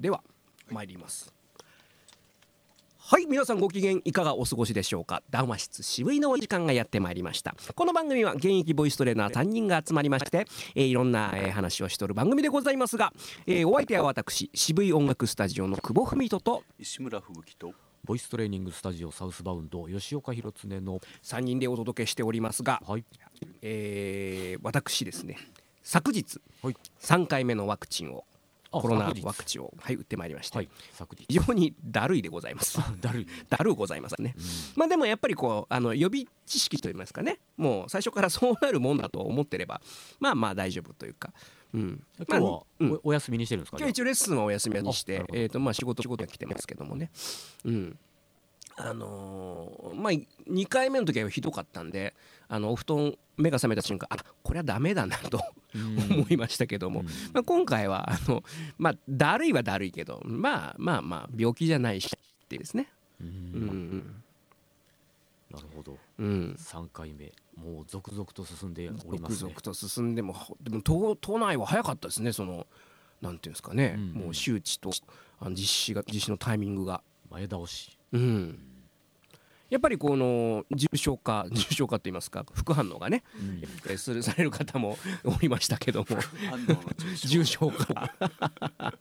では参ります。はい皆さんご機嫌いかがお過ごしでしょうか？談話室渋いのお時間がやってまいりました。この番組は現役ボイストレーナー3人が集まりまして、えーいろんな、えー話をしとる番組でございますが、えーお相手は私渋い音楽スタジオの久保文人と石村吹雪とボイストレーニングスタジオサウスバウンド吉岡弘恒の3人でお届けしておりますが、はい。えー私ですね昨日はい。3回目のワクチンをあコロナワクチンを、はい、打ってまいりまして、はい非常にだるいでございます。だるい。だるうございますね。まあでもやっぱりこうあの予備知識といいますかね。もう最初からそうなるもんだと思ってればまあまあ大丈夫というか、うん、今日はおお休みにしてるんですか今日一応レッスンはお休みにしてえーとまあ仕事仕事が来てますけどもね。うんあのーまあ2回目の時はひどかったんであのお布団目が覚めた瞬間あこれはダメだなと思いましたけども、まあ、今回はあのまあだるいはだるいけどまあまあまあ病気じゃないしってですね。うん。うんなるほど。うん。3回目。もう続々と進んでおりますね。続々と進んでもほでも都都内は早かったですねそのなんていうんですかね、うん。もう周知とあの実施が実施のタイミングが。前倒し。うんやっぱりこの重症化重症化といいますか副反応がね、えするされる方も おりましたけども。重症化。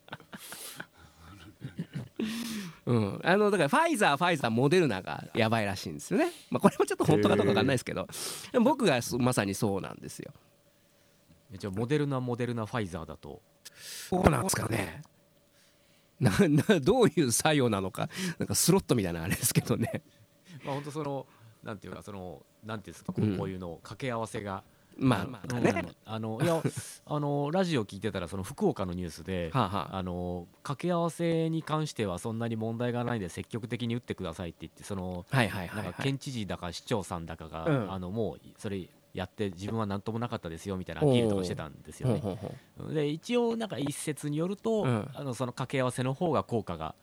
うん、あのだからファイザーファイザーモデルナがやばいらしいんですよね、まあ、これもちょっと本当かどうかわかんないですけど僕がそまさにそうなんですよ。じゃあモデルナモデルナファイザーだと。そうなんですかね。ななどういう作用なのかなんかスロットみたいなあれですけどねまあ本当そのなんていうかそのなんていうんですかこういうの掛け合わせがまあうんあのいやあのラジオ聞いてたらその福岡のニュースではあはあ。あの掛け合わせに関してはそんなに問題がないんで積極的に打ってくださいって言ってそのはいはいはい、はい、なんか県知事だか市長さんだかが、うん。あのもうそれやって自分は何ともなかったですよみたいなアピールとかしてたんですよね。で一応なんか一説によると、うん。あのその掛け合わせの方が効果が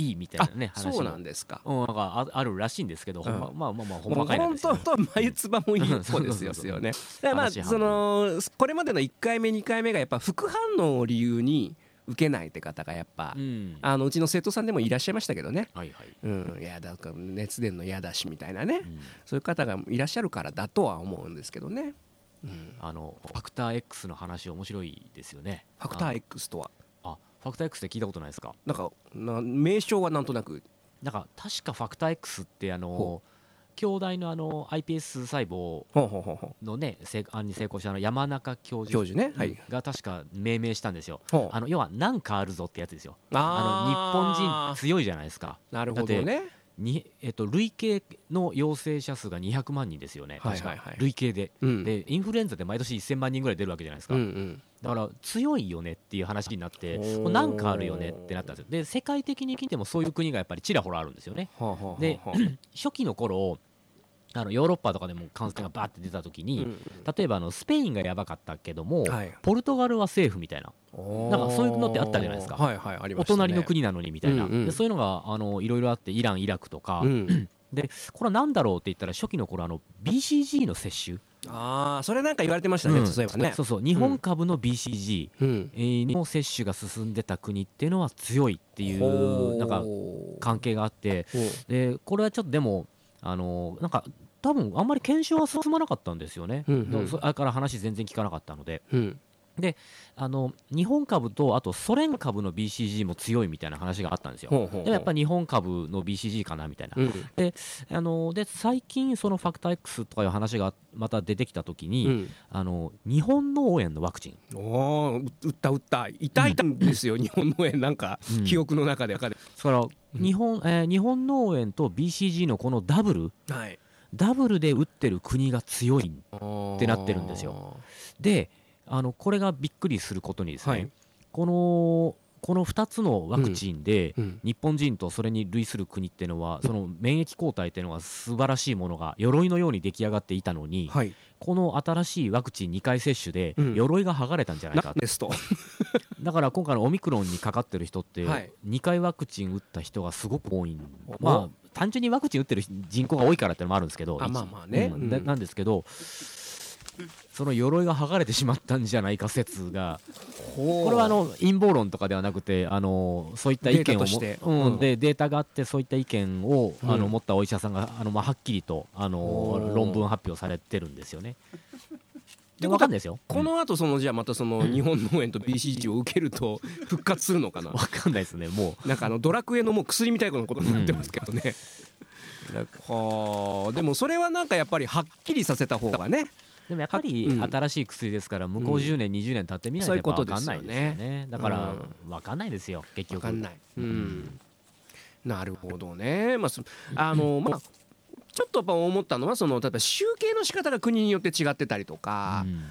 いいいみたいなねあ話そうなもんですか。うん、なんかああるらしいんですけど、ほん。まうんまあまあまあほんまかいな。んですよ本当と眉唾もいい子ですよそうそうそうよね。だからまあそのこれまでの1回目2回目がやっぱ副反応を理由に受けないって方がやっぱ、うん。あのうちの生徒さんでもいらっしゃいましたけどね。はいはい、うん、いやだから熱出んの嫌だしみたいなね、うん。そういう方がいらっしゃるからだとは思うんですけどね。うん、あのファクター X の話面白いですよね。ファクター X とは？あファクター X って聞いたことないですか？なんかな名称はなんとなく。なんか確かファクター X ってあのほ兄弟のあの iPS 細胞のね成案に成功したあの山中教う授教授ね？はい。が確か命名したんですよ。あの要は何かあるぞってやつですよ。ああの日本人強いじゃないですか。なるほどね。に、えっと、累計の陽性者数が200万人ですよね、確かはいはい。はい累計で、うん。でインフルエンザで毎年1000万人ぐらい出るわけじゃないですか、うんうん。だから強いよねっていう話になって、なんかあるよねってなったんですよ、で世界的に見てもそういう国がやっぱりちらほらあるんですよね。はあはあはあではあ。初期の頃あのヨーロッパとかでも感染がバーって出た時に、うん。例えばあのスペインがやばかったけども、はい。ポルトガルはセーフみたいな、なんかそういうのってあったじゃないですか。はいはいありまお隣の国なのにみたいな、うんうん。でそういうのがあのいろいろあってイラン、イラクとか、うん、でこれは何だろうって言ったら初期の頃あの BCG の接種、ああそれなんか言われてましたね、うん。そういえばね。そうそう。日本株の BCG、の接種が進んでた国っていうのは強いっていうなんか関係があって。でこれはちょっとでもあのなんか多分あんまり検証は進まなかったんですよね、うんうん。だから話全然聞かなかったので。うんあの日本株とあとソ連株の BCG も強いみたいな話があったんですよ。ほうほうほう。でもやっぱ日本株の BCG かなみたいな、うん。あので最近そのファクター X とかいう話がまた出てきた時に、うん。あの日本脳炎のワクチン。おー打った打った痛いたんですよ、日本の炎なんか、うん。記憶の中で。だから日本,、えー日本脳炎と BCG のこのダブルはい。ダブルで打ってる国が強いっってなってるんですよ。であのこれがびっくりすることにですね、はい。このこの2つのワクチンで、うん日本人とそれに類する国っていうのはその免疫抗体っていうのは素晴らしいものが鎧のように出来上がっていたのに、はい。この新しいワクチン2回接種でうん。鎧が剥がれたんじゃないかですとだから今回のオミクロンにかかってる人ってはい。2回ワクチン打った人がすごく多いまあ単純にワクチン打ってる人口が多いからっていうのもあるんですけどまあまあね。うんなんですけどその鎧が剥がれてしまったんじゃないか説が。ここれはあの陰謀論とかではなくてあのそういった意見をうん。うん。でデータがあってそういった意見をあうん。の持ったお医者さんがあのまあはっきりとあおのー論文発表されてるんですよね。てことはでわかんないですよ。この後そのじゃあまたその日本農園と BCG を受けると 復活するのかな？わかんないですねもなんかあのドラクエのもう薬みたいなことになってますけどね、はあ。でもそれはなんかやっぱりはっきりさせた方がね。うでもやっぱりうん。新しい薬ですから向こう10年20年経ってみないとやっぱわかんないですよね。だからわかんないですよ結局。分かんない、うん、なるほどね。まあそあの まあちょっとやっぱ思ったのはその例えば集計の仕方が国によって違ってたりとか、うん。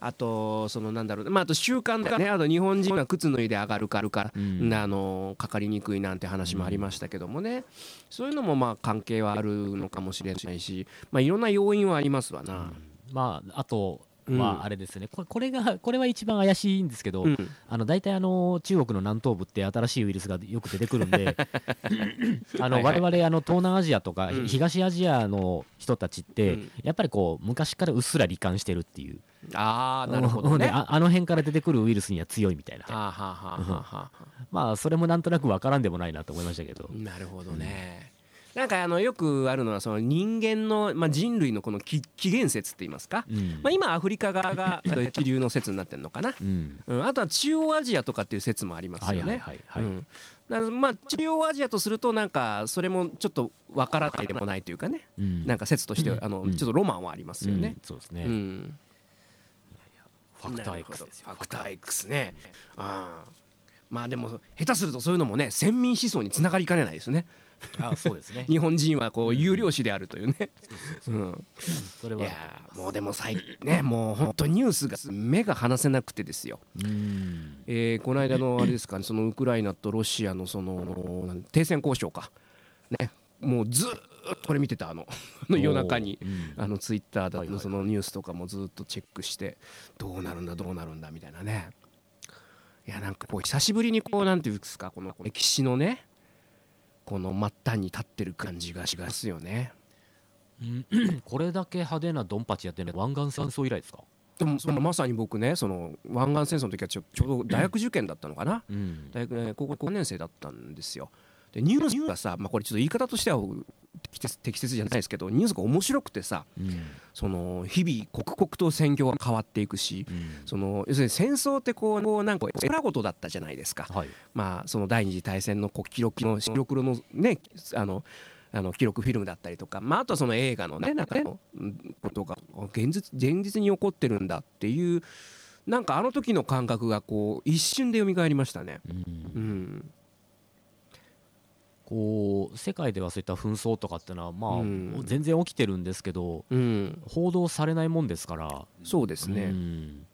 あとそのなんだろうまああと習慣とかね。あと日本人は靴脱いで上がるからから、うん。あのかかりにくいなんて話もありましたけどもね、そういうのもまあ関係はあるのかもしれないし、まあ、いろんな要因はありますわな。まああとうん。はあれですね。これこれがこれは一番怪しいんですけど、うん。あの大体あの中国の南東部って新しいウイルスがよく出てくるんで あの我々あの東南アジアとかうん。東アジアの人たちってうん。やっぱりこう昔からうっすら罹患してるっていう。ああなるほどで ね。ああの辺から出てくるウイルスには強いみたいな。まあそれもなんとなくわからんでもないなと思いましたけど。なるほどね。なんかあのよくあるのはその人間の、まあ、人類のこの起起源説って言いますか、うん。まあ、今アフリカ側が気流の説になってるのかな、うん。うん、あとは中央アジアとかっていう説もありますはいよね。はいはいはいうん。だからまあ中央アジアとするとなんかそれもちょっとわからないでもないというかね。うん。なんか説としてあのうん。ちょっとロマンはありますよね。うん。そうですうねんファクター X どですよ。ファクター X ね。ああまあでも下手するとそういうのもね先民思想につながりかねないですね。あそうですね。日本人はこう有料紙であるというね。うん。それはいやーもうでも最近ねもう本当ニュースが目が離せなくてですよ。うん。えーこの間のあれですかねそのウクライナとロシアのその停戦交渉か。ねもうずーっとこれ見てたあの夜中にうん。あのツイッターだのそのニュースとかもずっとチェックしてどうなるんだどうなるんだみたいなねいやなんかこう久しぶりにこうなんていうんですかこの歴史のねこの末端に立ってる感じがしますよね。うん これだけ派手なドンパチやってるのは湾岸戦争以来ですか？でもそのまさに僕ねその湾岸戦争の時はちょちょうど大学受験だったのかな？うん。大学ね高校5年生だったんですよ。でニュースがさ、まあ、これちょっと言い方としては適切じゃないですけどニュースが面白くてさうん。その日々刻々と戦況が変わっていくしうん。その要するに戦争ってこうこうなんかエラ事だったじゃないですか、はい。まあ、その第二次大戦のこう記録の白黒のねあのあの記録フィルムだったりとか、まあ、あとはその映画のねなんかのうんことが現実現実に起こってるんだっていうなんかあの時の感覚がこう一瞬で蘇りましたね。うん。うんこう世界ではそういった紛争とかっていうのはまあ、うん。全然起きてるんですけどうん、報道されないもんですから。そうですね。うん。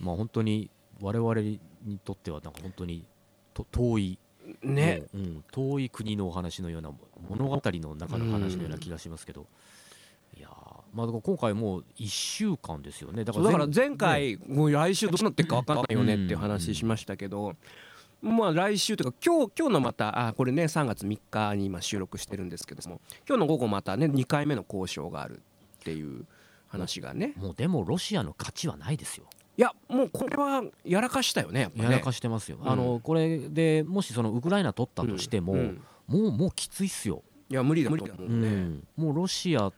まあ本当に我々にとってはなんか本当にと遠い、ね、もううん、遠い国のお話のような物語の中の話のような気がしますけど、いやーまあ今回もう1週間ですよね。だから前回、もう来週どうなってるか分かんないよねっていう話しましたけど、まあ来週というか今日今日のまたあこれね3月3日に今収録してるんですけども今日の午後またね2回目の交渉があるっていう話がね。もうでもロシアの勝ちはないですよ。いやもうこれはやらかしたよねやっぱね。やらかしてますよ、うん。あのこれでもしそのウクライナ取ったとしても、うん。うんもうもうきついっすよ、いや無理だ無理だもううね、ん。もうロシア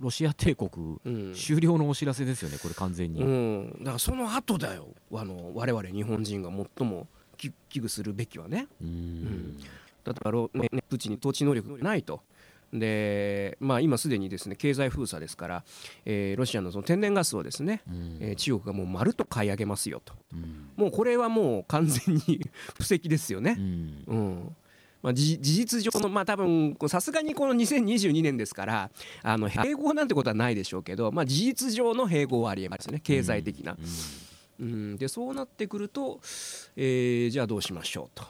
ロシア帝国うん。終了のお知らせですよねこれ完全に、うん、だからその後だよ。あの我々日本人が最もき危惧するべきはね。プーチンに統治能力がないと。でまあ、今すでにですね経済封鎖ですから、えーロシアのその天然ガスをですね、うん。えー中国がもうまるっと買い上げますよと。うん。もうこれはもう完全に 布石ですようね。ん。うん。まあ、事事実上のまあ多分さすがにこの2022年ですからあの併合なんてことはないでしょうけど、まあ、事実上の併合はありえますね。経済的な。うん、でそうなってくると、えーじゃあどうしましょうと。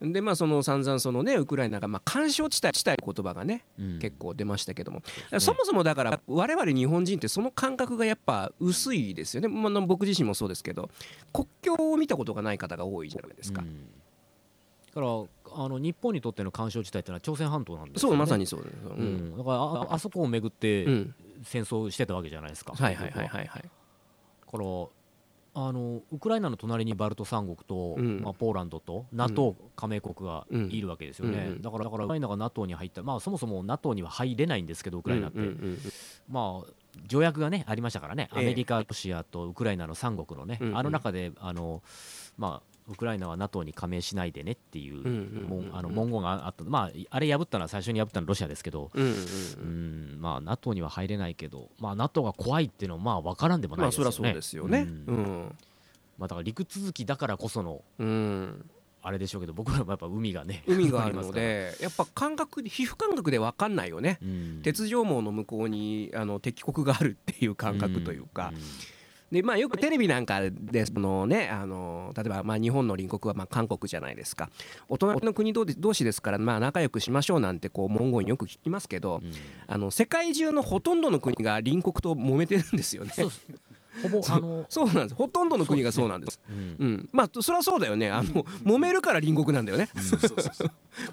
でまあその散々そのねウクライナがまあ干渉地帯地帯言葉がねうん。結構出ましたけども、ね。そもそもだから我々日本人ってその感覚がやっぱ薄いですよね、まあ、僕自身もそうですけど。国境を見たことがない方が多いじゃないですか、うん。だからあの日本にとっての干渉地帯っていうのは朝鮮半島なんですよ、ね、そうまさにそうです、ううん。ん、だからああそこをめぐって、うん。戦争してたわけじゃないですか。はいはいはいはいはい。だからあのウクライナの隣にバルト三国と、うん。まあ、ポーランドと NATO 加盟国がうんいるわけですよね、うん。うん。だからだからウクライナが NATO に入った、まあ、そもそも NATO には入れないんですけどウクライナって、うんうんうんまあ、条約が、ね、ありましたからね、ええ。アメリカ、ロシアとウクライナの三国のね、うんうん。あの中であの、まあ、ウクライナは NATO に加盟しないでねっていううんうんうん文あの文言があった、まあ、あれ破ったのは最初に破ったのはロシアですけど、うんうん。うん。まあ、NATO には入れないけど、まあ、NATO が怖いっていうのはまあ分からんでもないですよね。まあそりゃそうですよね。ううん。んまあ、だから陸続きだからこそのうん。あれでしょうけど僕らもやっぱ海がね海があるのりますから。でやっぱ感覚皮膚感覚で分かんないよね。うん。鉄条網の向こうにあの敵国があるっていう感覚というか、んでまあ、よくテレビなんかでその、ね、あの例えばまあ日本の隣国はまあ韓国じゃないですか。お隣の国同同士ですからまあ仲良くしましょうなんてこう文言よく聞きますけどうん。あの世界中のほとんどの国が隣国と揉めてるんですよね。そうです。ほぼあの、そうなんです。ほとんどの国がそうなんです。うんうん、まあそりゃそうだよね。あの揉めるから隣国なんだよね。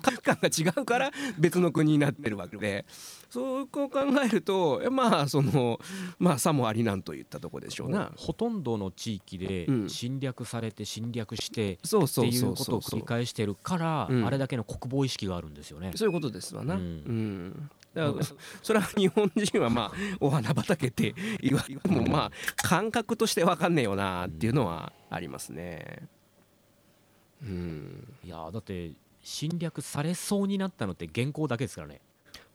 価値観が違うから別の国になってるわけでそうこう考えるとまあそのまあさもありなんといったとこでしょうな。ほとんどの地域でうん。侵略されて侵略してそうっていそうことを繰り返してるから、うん。あれだけの国防意識があるんですよね。そういうことですわな、ううん。んだから それは日本人はまあ お花畑って言われてもまあ感覚として分かんねえよなっていうのはありますね。うん。いやーだって侵略されそうになったのって原稿だけですからね、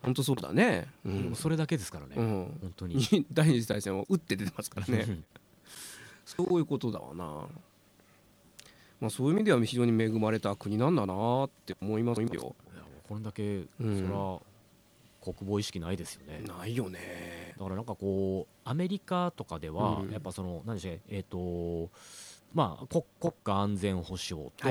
本当そうだね。うん。それだけですからね、うん。本当に。に 第二次大戦を打って出てますからね。うん。そういうことだわな、まあ、そういう意味では非常に恵まれた国なんだなって思いますよ。これだけ、うん。そら国防意識ないですよね。ないよね。だからなんかこうアメリカとかではうん。やっぱその何でしょうえっ、とまあ国国家安全保障と、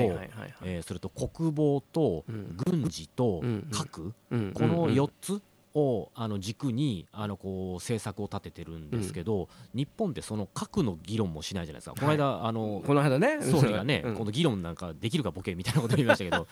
えーそれと国防とうん。軍事とうん核、うんこのうん。4つをあの軸にあのこう政策を立ててるんですけど、日本ってその核の議論もしないじゃないですか、この間あのこの間ね。総理がね、うん。この議論なんかできるかボケみたいなこと言いましたけど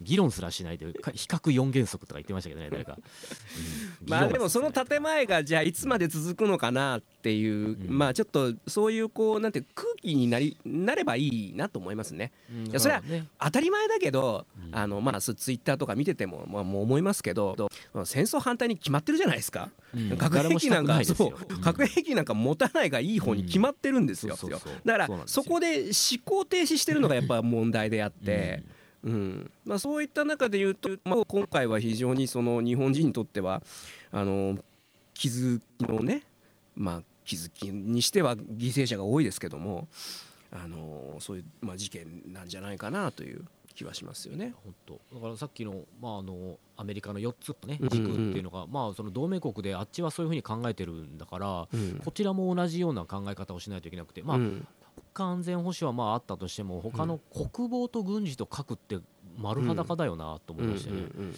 議論すらしないでか比較4原則とか言ってましたけどね 誰か、うん。まあでもその建前がじゃあいつまで続くのかなっていう、うん。まあちょっとそういうこうなんて空気になりなればいいなと思いますね。うんいやそれはね。当たり前だけど、うん。あのまあツイッターとか見てても、まあ、もう思いますけど戦争反対に決まってるじゃないですか、うん。核兵器なんかそう核兵器なんか持たないがいい方に決まってるんですよ、だからそこで思考停止してるのがやっぱ問題であって、うん。まあ、そういった中で言うと、まあ、今回は非常にその日本人にとってはあの気づきのね、まあ、気づきにしては犠牲者が多いですけどもあのそういう、まあ、事件なんじゃないかなという気はしますよね。本当。だからさっきの,、まあ、あのアメリカの4つのね軸っていうのが、まあ、その同盟国であっちはそういうふうに考えてるんだから、うん。こちらも同じような考え方をしないといけなくて、まあうん。国家安全保障はまああったとしても他の国防と軍事と核って丸裸だよなと思いましてね、うんうんうんうん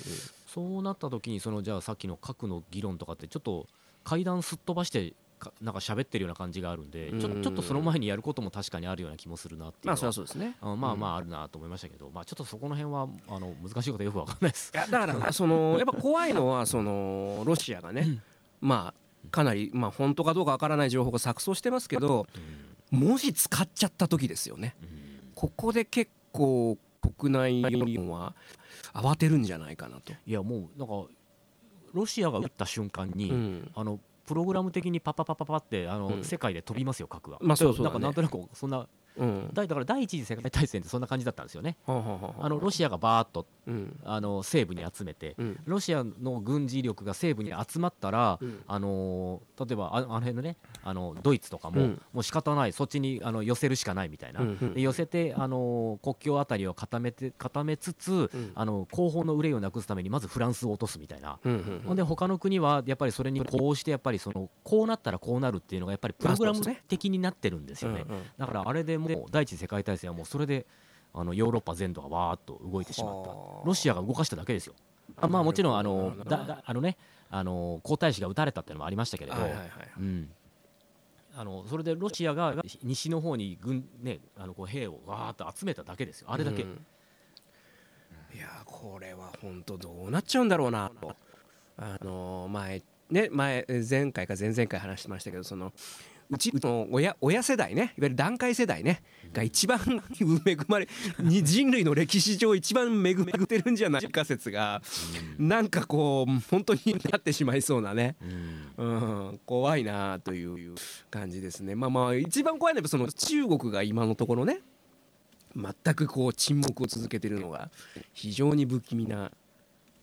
そうなった時にそのじゃあさっきの核の議論とかってちょっと階段すっ飛ばしてかなんか喋ってるような感じがあるんで、ちょうんちょっとその前にやることも確かにあるような気もするなっていう。まあそりゃそうですね。あまあまああるなと思いましたけど、まあ、ちょっとそこの辺はあの難しいことはよくわかんないです。い。やだからそのやっぱ怖いのはそのロシアがね、まあかなりまあ本当かどうかわからない情報が錯綜してますけどもし使っちゃった時ですよねうんここで結構国内世論は慌てるんじゃないかなと。いやもうなんかロシアが撃った瞬間に、うんあのプログラム的にパパパパパってあの、うん世界で飛びますよ核が。まあそうそうだねなんかなんとなくそんなうんだだから第一次世界大戦ってそんな感じだったんですよね。はあはあはああのロシアがバーッとうん。あの西部に集めて、うん。ロシアの軍事力が西部に集まったら、うん。あのー例えばああの辺のねあのドイツとかも、うん。もう仕方ないそっちにあの寄せるしかないみたいな、うんうんで寄せて、あのー国境あたりを固めて固めつつ、うん。あの後方の憂いをなくすためにまずフランスを落とすみたいな。うんうんほんで他の国はやっぱりそれにこうしてやっぱりそのこうなったらこうなるっていうのがやっぱりプログラム的になってるんですよね。うんうん。だからあれでもう第一次世界大戦はもうそれであのヨーロッパ全土がわーっと動いてしまった。はあ。ロシアが動かしただけですよ。あまあもちろんあのだだあのねあの皇太子が撃たれたっていうのもありましたけれど、あのそれでロシアが西の方に軍、ね、あのこう兵をわーっと集めただけですよ。あれだけ、うん。いやこれは本当どうなっちゃうんだろうな。とあの前ね前前回か前々回話してましたけどそのうちの親親世代ねいわゆる団塊世代ねが一番恵まれに人類の歴史上一番恵まれてるんじゃないか説がなんかこう本当になってしまいそうなね、うん、怖いなという感じですねまあまあ一番怖いのはその中国が今のところね全くこう沈黙を続けてるのが非常に不気味な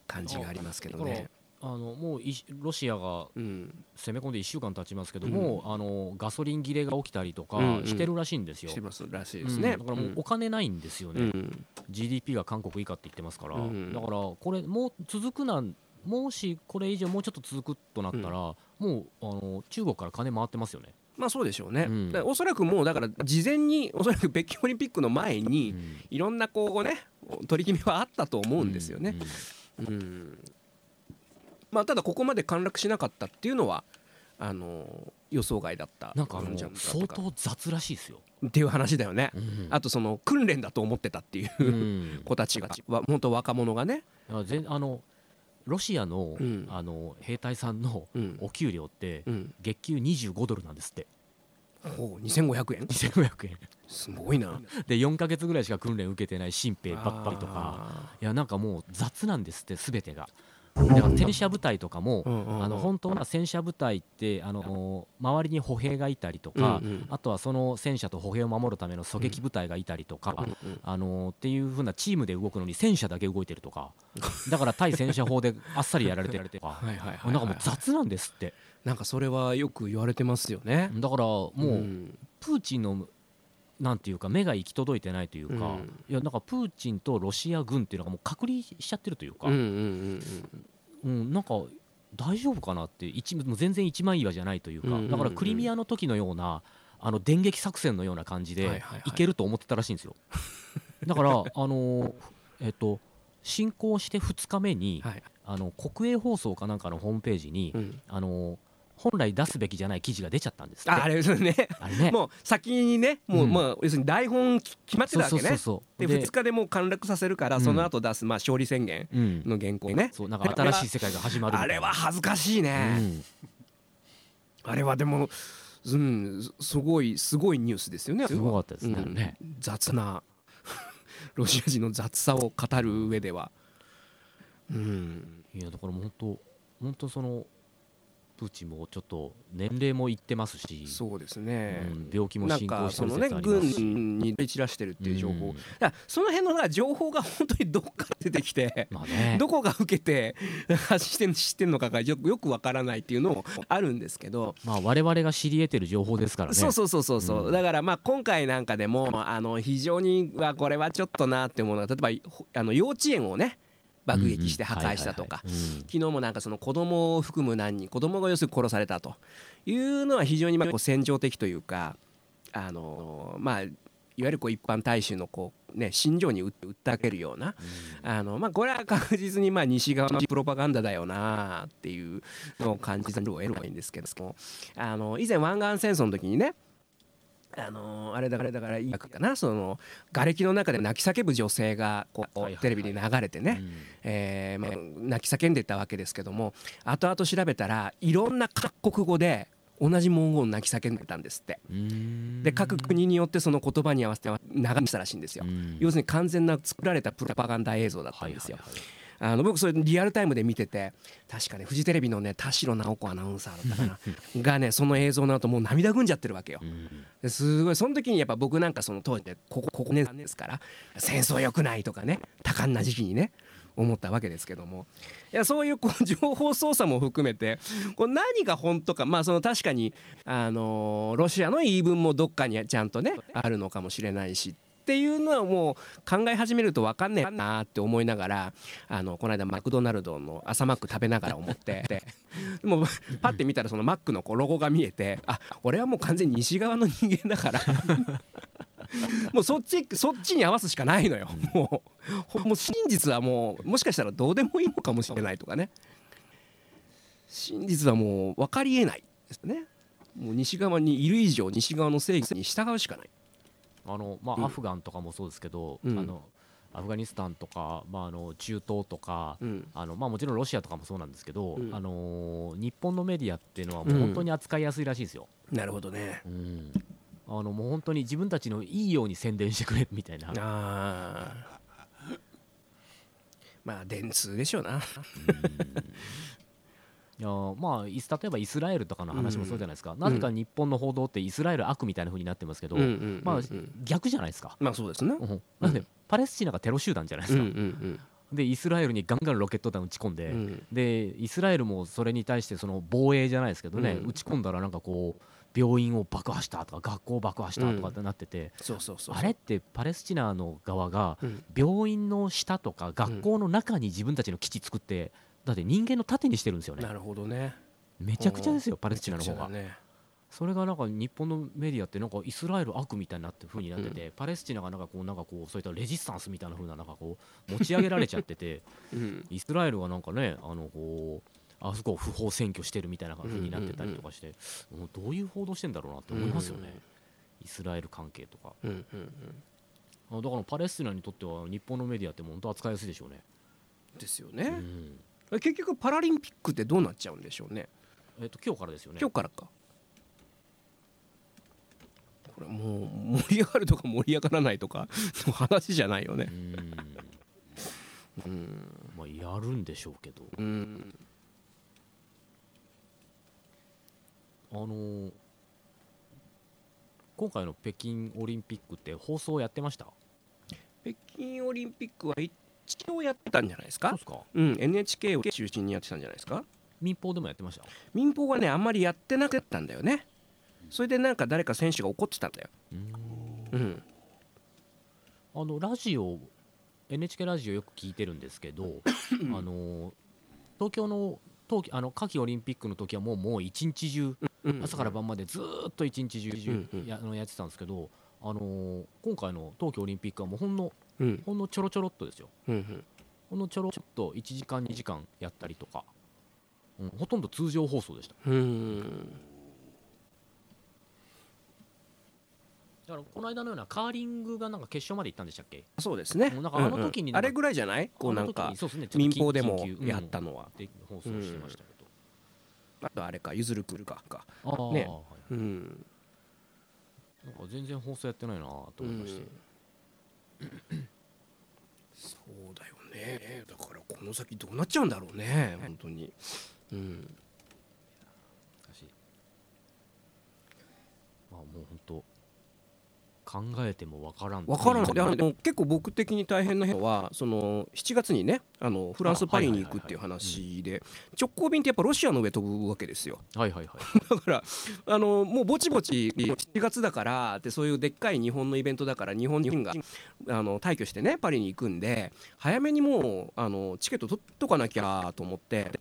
感じがありますけどね。あのもういロシアがうん、攻め込んで1週間経ちますけどうん。も、あのガソリン切れが起きたりとかうん。うん。してるらしいんですよ。してますらしいですね。うん。だからもうお金ないんですよね、うん。GDP が韓国以下って言ってますから、うん。だからこれもう続くなんもしこれ以上もうちょっと続くとなったら、もうあの中国から金回ってますよね。まあそうでしょうね。うん。おそらくもうだから事前におそらく北京オリンピックの前にうん。いろんなこうね取り決めはあったと思うんですよね。うん。うんまあただここまで陥落しなかったっていうのはあの予想外だったなんか相当雑らしいですよ。っていう話だよね。うん。あとその訓練だと思ってたっていううん。子たちがわ本当若者がね。あのロシアの,、うん。あの兵隊さんのうん。お給料ってうん。月給25ドルなんですって。ほう2500円？2500円。すごいな。で4ヶ月ぐらいしか訓練受けてない新兵ばっかりとか。あいやなんかもう雑なんですって全てがだから戦車部隊とかもー。うんうんうん。あの本当は戦車部隊ってあの周りに歩兵がいたりとか、うんうん。あとはその戦車と歩兵を守るための狙撃部隊がいたりとか、うんうん。あのっていう風なチームで動くのに戦車だけ動いてるとか だから対戦車砲であっさりやられてるとかなんかもう雑なんですって。なんかそれはよく言われてますよね。だからもう、ん。プーチンのなんていうか目が行き届いてないというか、うん。いやなんかプーチンとロシア軍っていうのがもう隔離しちゃってるというか、うんうんうんうん、なんか大丈夫かなって一もう全然一枚岩じゃないというか、だからクリミアの時のようなあの電撃作戦のような感じではいけると思ってたらしいんですよ。だからあのーえっと侵攻して2日目に、はい。あの国営放送かなんかのホームページに、うん。あのー本来出すべきじゃない記事が出ちゃったんですああれですね。あれねもう先にね、もう、うんまあ要するに台本決まってたわけね。でで2日でもう陥落させるから、うんその後出すまあ勝利宣言うん、の原稿ね。そうなんか新しい世界が始まるあれは恥ずかしいね。うんあれはでも、うん、すごいすごいニュースですよね。すごかったですね雑な ロシア人の雑さを語る上では。うん。いやだからもう本当本当そのプーチンもちょっと年齢もいってますし、そうですね。うん病気も進行かそのねしてる説ありますし、軍に散らしてるっていう情報、うん。だその辺のな情報が本当にどこから出てきて、まあね。どこが受けて発して知ってんのかがよくよくわからないっていうのもあるんですけど、まあ我々が知り得てる情報ですからね。そうそうそうそうそう、うん。だからまあ今回なんかでもあの非常にはこれはちょっとなって思うのが例えばほあの幼稚園をね爆撃して破壊したとか昨日もなんかその子供を含む何人子供が要するに殺されたというのは非常にまあこう戦場的というかあのまあいわゆるこう一般大衆のこうね心情に訴訴けるようなあのまあこれは確実にまあ西側のプロパガンダだよなっていうのを感じざるを得ないんですけどもあの以前湾岸戦争の時にねあのあれだからだからいいかな。その瓦礫の中で泣き叫ぶ女性がこうテレビで流れてね、うん。えーまあ、泣き叫んでたわけですけども後々調べたらいろんな各国語で同じ文言を泣き叫んでたんですって。うん。で各国によってその言葉に合わせて流したらしいんですよ。うん。要するに完全な作られたプロパガンダ映像だったんですよ。はいはいはいあの僕それリアルタイムで見てて確かねフジテレビのね田代直子アナウンサーだったかな。がねその映像の後もう涙ぐんじゃってるわけよ。すごいその時にやっぱ僕なんかその当時でここここねですから戦争良くないとかね多感な時期にね思ったわけですけども。いやそういうこう 情報操作も含めてこう何が本当かまあその確かにあのーロシアの言い分もどっかにちゃんとねあるのかもしれないしっていうのはもう考え始めると分かんねえなって思いながらあのこの間マクドナルドの朝マック食べながら思って。でもうパッて見たらそのマックのこうロゴが見えてあ俺はもう完全に西側の人間だから。もうそっちそっちに合わすしかないのよ。もうほもう真実はもうもしかしたらどうでもいいのかもしれないとかね。真実はもう分かりえないですね。もう西側にいる以上西側の正義に従うしかないあのまあ、うん。アフガンとかもそうですけど、うん。あのアフガニスタンとか、まあ、あの中東とか、うん。あのまあ、もちろんロシアとかもそうなんですけど、うん。あの日本のメディアっていうのはもう本当に扱いやすいらしいですよ。なるほどね。うん。あのもう本当に自分たちのいいように宣伝してくれみたいな、ああまあ電通でしょうないやまあ、イス例えばイスラエルとかの話もそうじゃないですか、なぜか日本の報道ってイスラエル悪みたいな風になってますけど、うんうんうんうん。まあ、逆じゃないですか、まあそうですね。うん。なんでパレスチナがテロ集団じゃないでうんうすか、ん。でイスラエルにガンガンロケット弾撃ち込んで、うん。うんでイスラエルもそれに対してその防衛じゃないですけどね、うん。撃ち込んだらなんかこう病院を爆破したとか学校を爆破したとかってなってて、あれってパレスチナの側がうん。病院の下とか学校の中に自分たちの基地作ってだって人間の盾にしてるんですよね。なるほどね。めちゃくちゃですよパレスチナの方が。ね。それがなんか日本のメディアってなんかイスラエル悪みたいになって風になってて、パレスチナがなんかこうなんかこうそういったレジスタンスみたいな風ななんかこう持ち上げられちゃってて うん。イスラエルはなんかねあのこうあそこを不法占拠してるみたいな感じになってたりとかして、もうどういう報道してんだろうなって思いますよね、イスラエル関係とか。うんうんうん。あだからパレスチナにとっては日本のメディアって本当扱いやすいでしょうね、ですよね。うん結局パラリンピックってどうなっちゃうんでしょうね。えっと今日からですよね。今日からか。これもう盛り上がるとか盛り上がらないとかの話じゃないよね。うん。うんまあやるんでしょうけど。うん。あのー今回の北京オリンピックって放送やってました？北京オリンピックは一応やってたんじゃないですか？そうですか？うん NHK を中心にやってたんじゃないですか？民放でもやってました民放はねあんまりやってなかったんだよね。それでなんか誰か選手が怒ってたんだよ。うん。うん。あのラジオ NHK ラジオよく聞いてるんですけど あの東京の冬季あの夏季オリンピックの時はもうもう一日中うん朝から晩までずーっと一日中うんうんやあのやってたんですけどあの今回の冬季オリンピックはもうほんのうん。ほんのちょろちょろっとですよ。うんうん。ほんのちょろちょっと1時間2時間やったりとか、うん、ほとんど通常放送でした。うんだからこの間のようなカーリングがなんか決勝まで行ったんでしたっけ？そうですね。なんかあの時にうん。うんあれぐらいじゃない？こうなんかそうですね。民放でも。やったのは、うんで放送してましたけど、あとあれかゆずるくるかか。ね。はいうん。なんか全然放送やってないなと思いまして、そうだよね。だからこの先どうなっちゃうんだろうね。本当に。うん。難しいまあもう本当考えてもわからん。分からないあの結構僕的に大変なのはその7月にねあのフランス・あパリに行くっていう話で直行便ってやっぱロシアの上飛ぶわけですよ。はいはいはい だからあのもうぼちぼち7月だからってそういうでっかい日本のイベントだから日本人があの退去してねパリに行くんで早めにもうあのチケット取っとかなきゃと思って、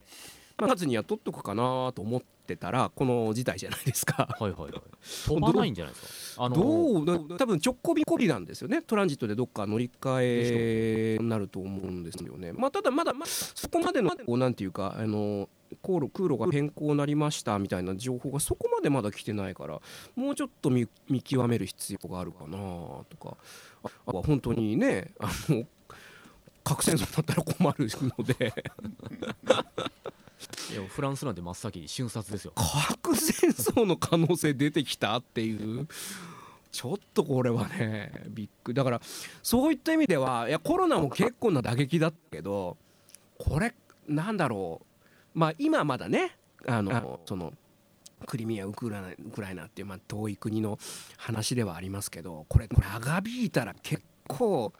まあ、夏には取っとくかなと思ってたらこの事態じゃないですか。はいはいはい。飛ばないんじゃないですか？あのどうだ多分直行便込みなんですよね。トランジットでどっか乗り換えになると思うんですよね、まあ、ただまだまだそこまでのこうなんていうかあの航路空路が変更になりましたみたいな情報がそこまでまだ来てないからもうちょっと見見極める必要があるかなとか。ああとは本当にねあの核戦争になったら困るのでいやフランスなんて真っ先に瞬殺ですよ。核戦争の可能性出てきたっていう。ちょっとこれはねびっくり。だからそういった意味ではいやコロナも結構な打撃だったけどこれなんだろう。まあ今まだねあのそのクリミアウクライナウクライナっていうまあ遠い国の話ではありますけどこれこれ長引いたら結構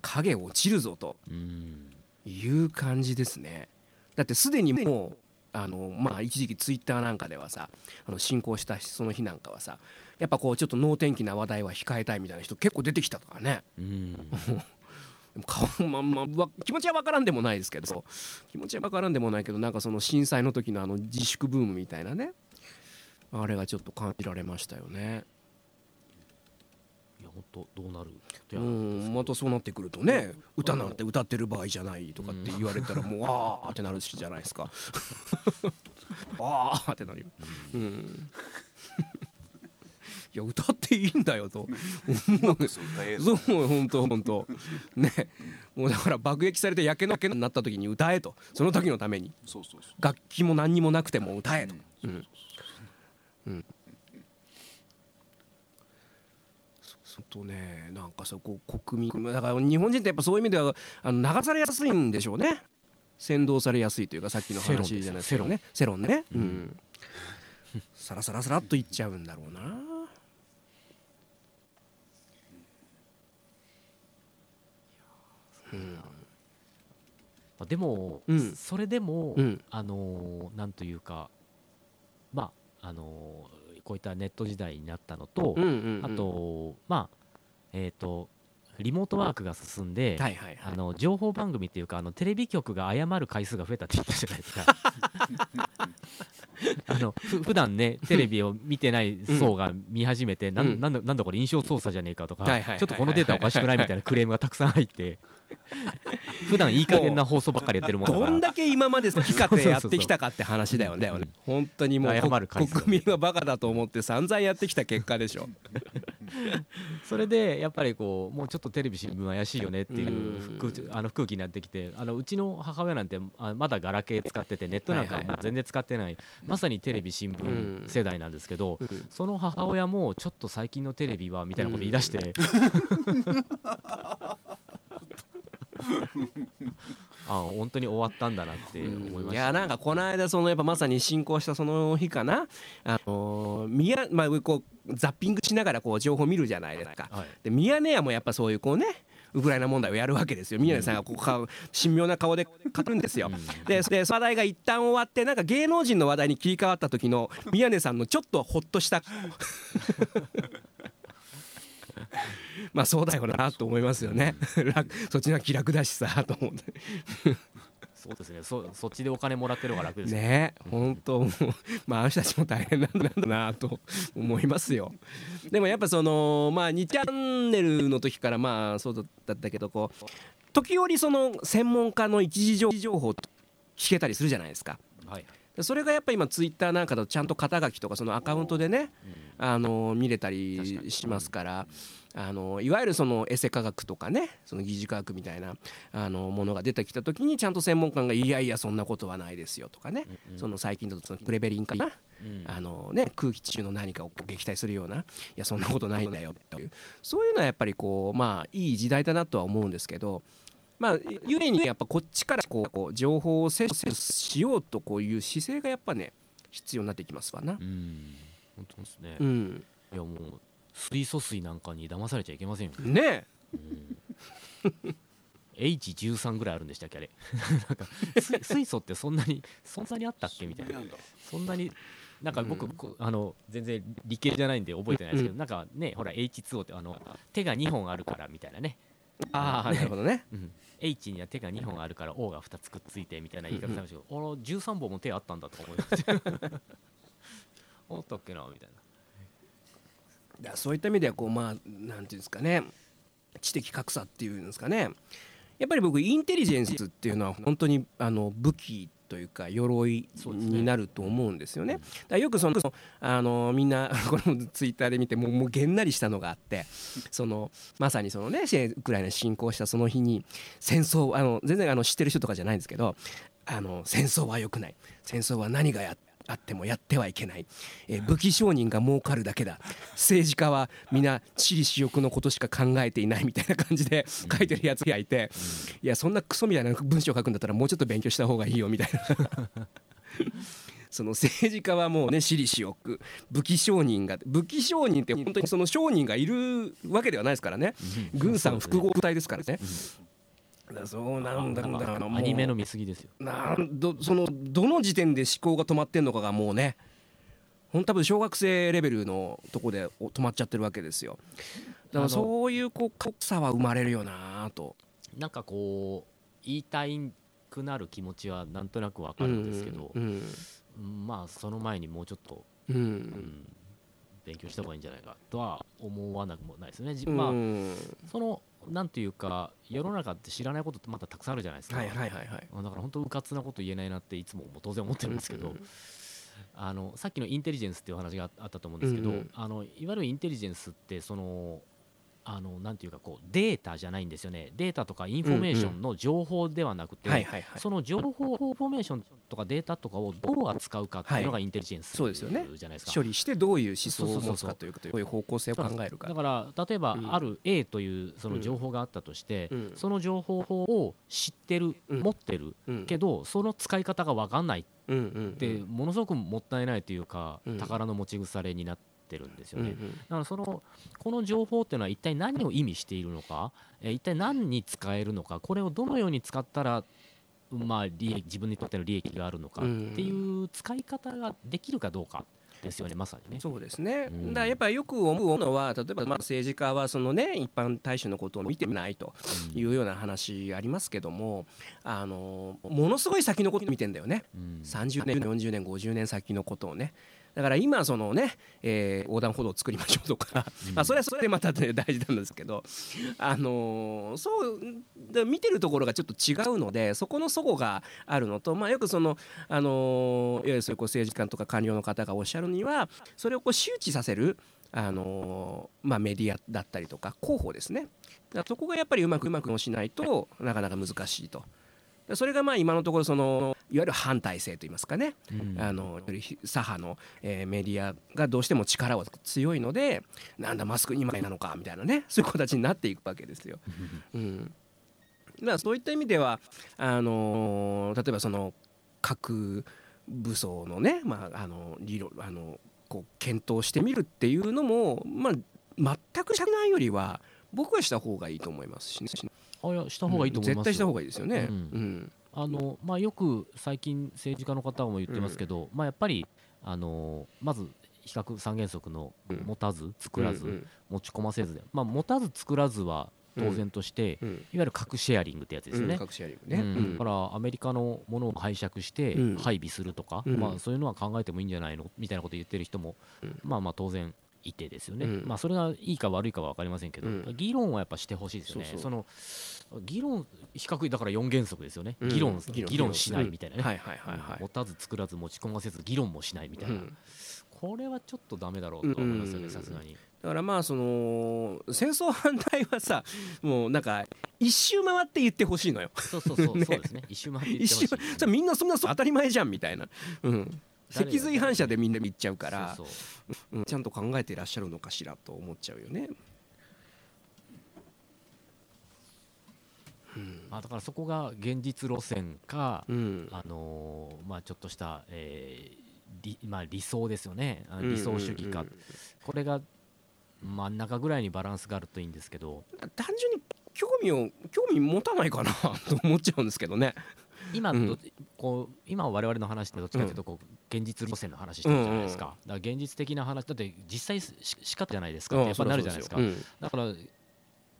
影落ちるぞとうん。いう感じですねだってすでにもうあのまあ一時期ツイッターなんかではさあの進行したその日なんかはさやっぱこうちょっと能天気な話題は控えたいみたいな人結構出てきたとかね。うん。でも顔まんまわ気持ちは分からんでもないですけど気持ちは分からんでもないけどなんかその震災の時のあの自粛ブームみたいなねあれがちょっと感じられましたよね。本当どうなるう、んまたそうなってくるとね歌なんて歌ってる場合じゃないとかって言われたらもうああってなるしじゃないですか。ああってなるよ、うん、いや歌っていいんだよと。マックス歌えそう本当本当。ね。もうだから爆撃されて焼け野けになった時に歌えと。その時のために。楽器も何にもなくても歌えと、うん。うんそうとねなんかさこう国民だから日本人ってやっぱそういう意味ではあの流されやすいんでしょうね。先導されやすいというかさっきの話じゃないですかね。世論ね、うん、さらさらさらっといっちゃうんだろうな。あでも、うん。それでも、うん。あのーなんというかまああのーこういったネット時代になったのと、うんうんうんあとまあえっ、とリモートワークが進んで、はいはいはい。あの情報番組っていうかあのテレビ局が謝る回数が増えたって言ったじゃないですか。あのふ普段ねテレビを見てない層が見始めて、なうん。んなんだなんだこれ印象操作じゃねえかとか、はいはいはいはい。ちょっとこのデータおかしくないみたいなクレームがたくさん入って普段いい加減な放送ばっかりやってるもんだから。どんだけ今まで好き勝手やってきたかって話だよね。本当にもう国民がバカだと思って散々やってきた結果でしょ。それでやっぱりこうもうちょっとテレビ新聞怪しいよねっていうあの空気になってきてあのうちの母親なんてあまだガラケー使っててネットなんか全然使ってないまさにテレビ新うん。聞世代なんですけどうん。その母親もちょっと最近のテレビはみたいなこと言い出してあ本当に終わったんだなって思いまいしたやなんかこの間そのやっぱまさに進行したその日かな、あのーミヤまあこうザッピングしながらこう情報見るじゃないですか。はいでミヤネ屋もやっぱそういうこうねウクライナ問題をやるわけですよ。ミヤネさんがこう顔神妙な顔で語るんですよ。でで話題が一旦終わってなんか芸能人の話題に切り替わった時の宮根さんのちょっとほっとした まあそうだよなと思いますよね。楽そっちの気楽だしさと思って。そうですね。そそっちでお金もらってる方が楽ですよ。ね本当もう まああの人たちも大変なんだなと思いますよ。でもやっぱそのまあ2チャンネルの時からまあそうだったけどこう時折その専門家の一時情報聞けたりするじゃないですか。はい。それがやっぱ今ツイッターなんかだとちゃんと肩書きとかそのアカウントでねあの見れたりしますからあのいわゆるそのエセ科学とかねその疑似科学みたいなあのものが出てきた時にちゃんと専門家が「いやいやそんなことはないですよ」とかねその最近だとそのクレベリンかなうん。あのね空気中の何かを撃退するようないやそんなことないんだよっていう。そういうのはやっぱりこうまあいい時代だなとは思うんですけどまあゆえにやっぱこっちからこう情報を摂取しようとこういう姿勢がやっぱね必要になってきますわな。う。ん。本当ですね、いうん、やもう水素水なんかに騙されちゃいけませんよ。ね H13 ぐらいあるんでしたっけあれ。なんか水水素ってそんなにそんなにあったっけみたいな。そんなになんか僕、うん。こあの全然理系じゃないんで覚えてないですけど、うなんかねほら H2O ってあの手が2本あるからみたいなね、ああなるほどね。うん、H には手が2本あるから O が2つくっついてみたいな言い方されましたけど、あら13本も手あったんだとか思いました あったっけなみたいなだそういった意味ではこうまあなんていうんですかね知的格差っていうんですかね。やっぱり僕インテリジェンスっていうのは本当にあの武器というか鎧になると思うんですよね。だよくそのあのみんな このツイッターで見てもうもうげんなりしたのがあってそのまさにそのねウクライナに侵攻したその日に戦争あの全然あの知ってる人とかじゃないんですけどあの戦争は良くない。戦争は何がやあってもやってはいけない、えー武器商人が儲かるだけだ。政治家は皆私利私欲のことしか考えていないみたいな感じで書いてるやつがいて、いやそんなクソみたいな文章書くんだったらもうちょっと勉強した方がいいよみたいな。その政治家はもうね私利私欲。武器商人が武器商人って本当にその商人がいるわけではないですからね。軍産複合部隊ですからね。そうなんだう。アニメの見過ぎですよ。なんどそのどの時点で思考が止まってんのかがもうねほん多分小学生レベルのとこでお止まっちゃってるわけですよ。だからそういうこう格差は生まれるよなと。なんかこう言いたいくなる気持ちはなんとなくわかるんですけど、うんうん。まあその前にもうちょっと、うん。うん勉強した方がいいんじゃないかとは思わなくもないですね、まあうん。そのなんていうか世の中って知らないことってまだたくさんあるじゃないですか、はいはいはいはい。だから本当うかつなこと言えないなっていつも当然思ってるんですけど、あのさっきのインテリジェンスっていうお話があったと思うんですけど、うんうん。あのいわゆるインテリジェンスってそのあのなんていうかこうデータじゃないんですよね。データとかインフォメーションの情報ではなくて、はいはいはい。その情報インフォメーションとかデータとかをどう扱うかっていうのがインテリジェンスそうですよね。じゃないですか。処理してどういう思想を持つかというかどう。いう方向性を考えるかだから例えばうん。ある A というその情報があったとして、うん。その情報を知ってる、うん。持ってるうん。けどその使い方が分かんないってものすごくもったいないというか、うん。宝の持ち腐れになってるんですよね。うんうん。だからそのこの情報っていうのは一体何を意味しているのか、えー一体何に使えるのかこれをどのように使ったら、まあ、利益自分にとっての利益があるのかっていう使い方ができるかどうかですよねまさにね。そうですね、うん。だからやっぱりよく思うのは例えばまあ政治家はそのね一般大衆のことを見てないというような話ありますけどもあのものすごい先のことを見てんだよね。うん。30年40年50年先のことをねだから今そのね、えー横断歩道を作りましょうとか、まあそれはそれでまた、ね、大事なんですけど、あのーそうだ見てるところがちょっと違うのでそこの齟齬があるのと、まあ、よくその、あのーいわゆるそういうこう政治家とか官僚の方がおっしゃるにはそれをこう周知させる、あのーまあ、メディアだったりとか広報ですねそこがやっぱりうまくうまくしないとなかなか難しいと。でそれがまあ今のところそのいわゆる反体制といいますかね、うんあの左派の、えーメディアがどうしても力は強いのでなんだマスク2枚なのかみたいなねそういう形になっていくわけですよ。うん、だからそういった意味ではあのー例えばその核武装のね、まあ、あの理論あのこう検討してみるっていうのも、まあ、全くしないよりは僕はした方がいいと思いますしね。あいやした方がいいと思いますよ。絶対した方がいいですよね。ううん。んあのまあ、よく最近政治家の方も言ってますけど、まあ、やっぱりあのまず比較三原則のうん持たず作らず、うん持ち込ませずで、まあ、持たず作らずは当然として、うん。いわゆる核シェアリングってやつですよね。うん核シェアリングね。うん。うん。だからアメリカのものを拝借してうん。配備するとか、うんまあ、そういうのは考えてもいいんじゃないの？みたいなことを言ってる人も、うん。まあまあ当然いてですよね、うん。まあ、それがいいか悪いかは分かりませんけど、うん。議論はやっぱしてほしいですよね。その議論比較だから4原則ですよね、うん。議論議論しないみたいなね、はいはいはいはい。持たず作らず持ち込ませず議論もしないみたいな、うん。これはちょっとダメだろうと思いますようん。ねさすがに。だからまあその戦争反対はさ もうなんか一周回って言ってほしいのよ。そうそうそう、ねそうですね。一周回って言って一周ほしい さみんなそんな当たり前じゃんみたいな、うん、脊髄反射でみんな言っちゃうからそうんちゃんと考えていらっしゃるのかしらと思っちゃうよね。まあ、だからそこが現実路線か、うん。あのーまあ、ちょっとした、えー理まあ、理想ですよね。理想主義か、うんうん。これが真ん中ぐらいにバランスがあるといいんですけど。単純に興味を興味持たないかなと思っちゃうんですけどね。今、うん。どこう今我々の話ってどっちかというとこう現実路線の話してるじゃないですか,、だから現実的な話だって実際し仕方じゃないですか。ってやっぱなるじゃないですか、うん。だから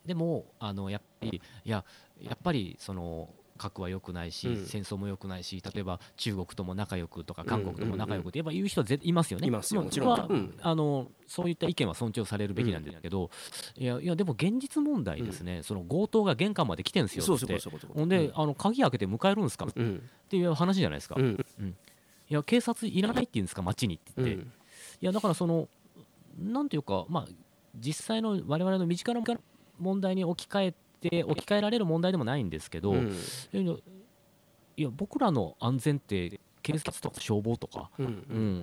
でもあのやっぱりいややっぱりその核は良くないし、うん。戦争も良くないし例えば中国とも仲良くとか韓国とも仲良くってやっぱ言う人はぜいますよね。いますよあもちろん。うん。あのそういった意見は尊重されるべきなんだけど、いやいやでも現実問題ですね、その強盗が玄関まで来てんすよって。そうそういうことほんで、あの鍵開けて迎えるんですか？っうん。ていう話じゃないですか、いうん。や警察いらないって言うんですか？街にって。う言って、ん。いやだからそのなんていうかまあ実際の我々の身近な問題に置き換えて置き換えられる問題でもないんですけど、うん。いや僕らの安全って警察とか消防とか、うん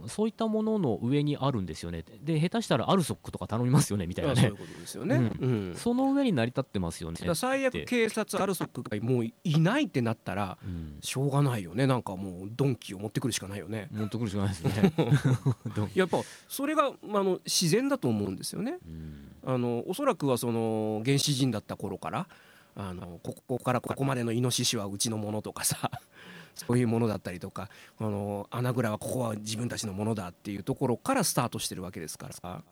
うん。そういったものの上にあるんですよね。で下手したらアルソックとか頼みますよねみたいなね。あそういうことですよね。うん。その上に成り立ってますよね。最悪警察アルソックがもういないってなったらうん。しょうがないよね。なんかもうドンキを持ってくるしかないよね。持ってくるしかないですね、やっぱそれがあの自然だと思うんですよね。うんあのおそらくはその原始人だった頃からあのここからここまでのイノシシはうちのものとかさ そういうものだったりとかあの穴蔵はここは自分たちのものだっていうところからスタートしてるわけですから。さ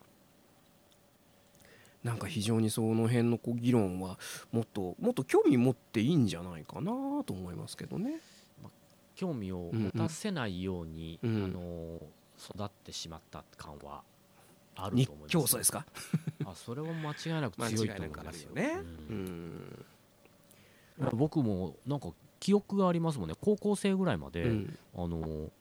なんか非常にその辺のこう議論はもっともっと興味持っていいんじゃないかなと思いますけどね。興味を持たせないように、うんうん。あの育ってしまった感はある日と思います。教祖ですか？あそれは間違いなく強いと思いますよ。ね。ううん。ん僕もなんか記憶がありますもんね。高校生ぐらいまで、うん。あの